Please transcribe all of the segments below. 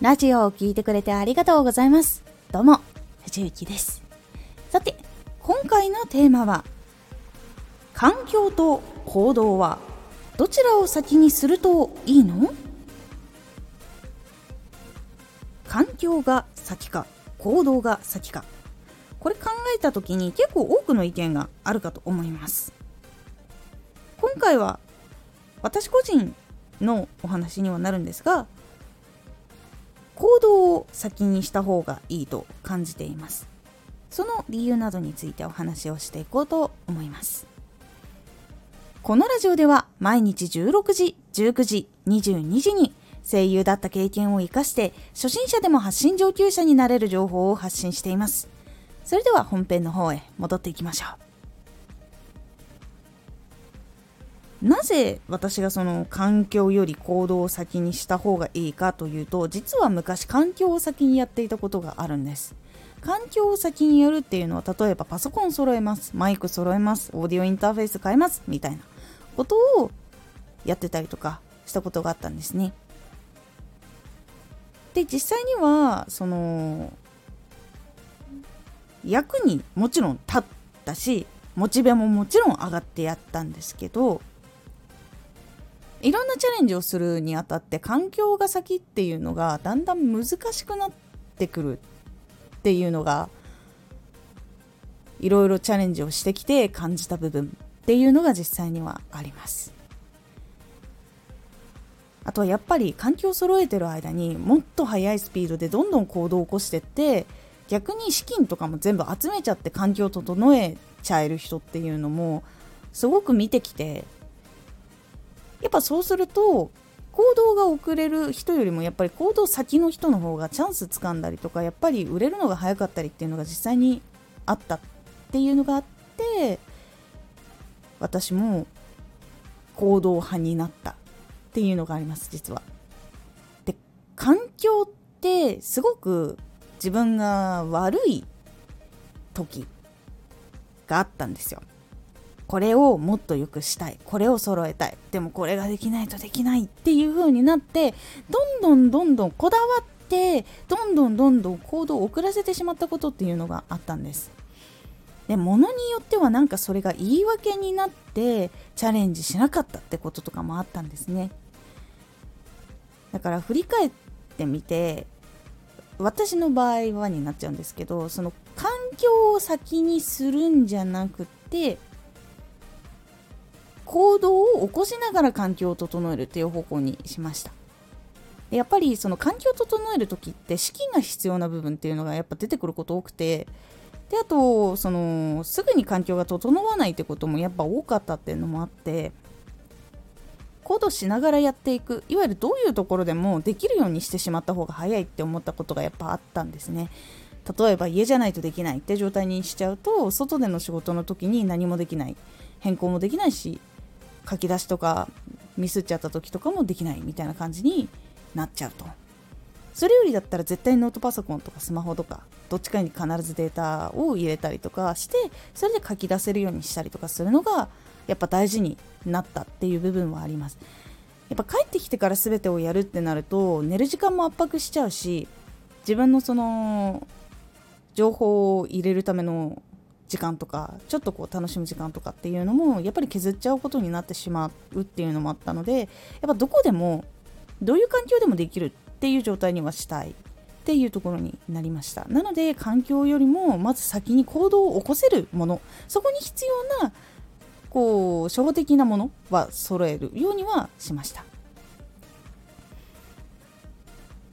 ラジオを聴いてくれてありがとうございます。どうも、藤幸です。さて、今回のテーマは、環境と行動はどちらを先にするといいの？環境が先か行動が先かこれ考えた時に結構多くの意見があるかと思います今回は私個人のお話にはなるんですが行動を先にした方がいいと感じています。その理由などについてお話をしていこうと思います。このラジオでは毎日16時19時22時に声優だった経験を生かして初心者でも発信上級者になれる情報を発信しています。それでは本編の方へ戻っていきましょう。なぜ私がその環境より行動を先にした方がいいかというと実は昔環境を先にやっていたことがあるんです。環境を先にやるっていうのは例えばパソコン揃えますマイク揃えますオーディオインターフェース変えますみたいなことをやってたりとかしたことがあったんですね。で実際にはその役にもちろん立ったしモチベももちろん上がってやったんですけどいろんなチャレンジをするにあたって環境が先っていうのがだんだん難しくなってくるっていうのがいろいろチャレンジをしてきて感じた部分っていうのが実際にはあります。あとはやっぱり環境を揃えてる間にもっと速いスピードでどんどん行動を起こしてって逆に資金とかも全部集めちゃって環境を整えちゃえる人っていうのもすごく見てきてやっぱそうすると行動が遅れる人よりもやっぱり行動先の人の方がチャンスつかんだりとかやっぱり売れるのが早かったりっていうのが実際にあったっていうのがあって私も行動派になったっていうのがあります実は。で環境ってすごく自分が悪い時があったんですよ。これをもっと良くしたい。これを揃えたい。でもこれができないとできないっていう風になってどんどんどんどんこだわってどんどんどんどん行動を遅らせてしまったことっていうのがあったんです。で物によってはなんかそれが言い訳になってチャレンジしなかったってこととかもあったんですね。だから振り返ってみて私の場合はになっちゃうんですけどその環境を先にするんじゃなくて行動を起こしながら環境を整えるっていう方向にしました。やっぱりその環境を整える時って資金が必要な部分っていうのがやっぱ出てくること多くてであとそのすぐに環境が整わないってこともやっぱ多かったっていうのもあって行動しながらやっていくいわゆるどういうところでもできるようにしてしまった方が早いって思ったことがやっぱあったんですね。例えば家じゃないとできないって状態にしちゃうと外での仕事の時に何もできない変更もできないし書き出しとかミスっちゃった時とかもできないみたいな感じになっちゃうと。それよりだったら絶対ノートパソコンとかスマホとかどっちかに必ずデータを入れたりとかしてそれで書き出せるようにしたりとかするのがやっぱ大事になったっていう部分はあります。やっぱ帰ってきてから全てをやるってなると寝る時間も圧迫しちゃうし自分のその情報を入れるための時間とかちょっとこう楽しむ時間とかっていうのもやっぱり削っちゃうことになってしまうっていうのもあったのでやっぱどこでもどういう環境でもできるっていう状態にはしたいっていうところになりました。なので環境よりもまず先に行動を起こせるもの。そこに必要なこう初歩的なものは揃えるようにはしました。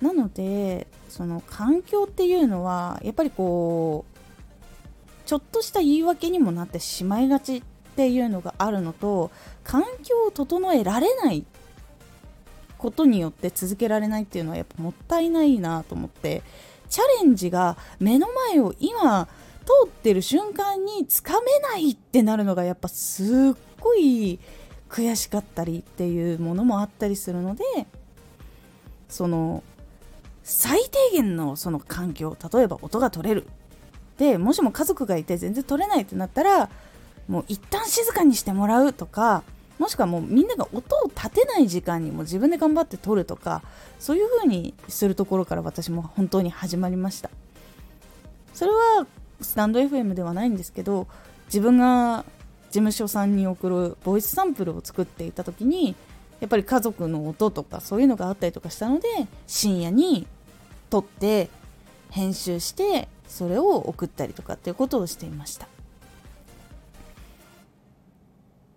なのでその環境っていうのはやっぱりこうちょっとした言い訳にもなってしまいがちっていうのがあるのと環境を整えられないことによって続けられないっていうのはやっぱもったいないなと思ってチャレンジが目の前を今通ってる瞬間につかめないってなるのがやっぱすっごい悔しかったりっていうものもあったりするのでその最低限のその環境例えば音が取れる。でもしも家族がいて全然取れないってなったらもう一旦静かにしてもらうとかもしくはもうみんなが音を立てない時間にも自分で頑張って撮るとかそういう風にするところから私も本当に始まりました。それはスタンド FM ではないんですけど自分が事務所さんに送るボイスサンプルを作っていた時にやっぱり家族の音とかそういうのがあったりとかしたので深夜に撮って編集してそれを送ったりとかっていうことをしていました。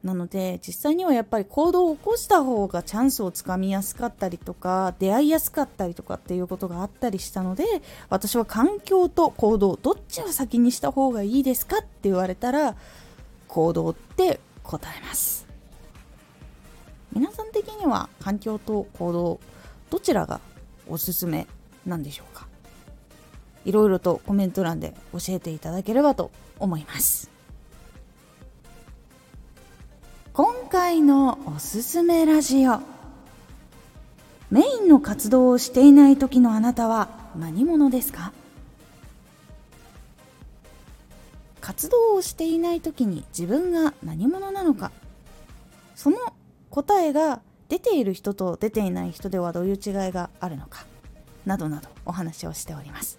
なので実際にはやっぱり行動を起こした方がチャンスをつかみやすかったりとか出会いやすかったりとかっていうことがあったりしたので私は環境と行動どっちを先にした方がいいですかって言われたら行動って答えます。皆さん的には環境と行動どちらがおすすめなんでしょうか？いろいろとコメント欄で教えていただければと思います。今回のおすすめラジオ。メインの活動をしていない時のあなたは何者ですか？活動をしていない時に自分が何者なのか？その答えが出ている人と出ていない人ではどういう違いがあるのか？などなどお話をしております。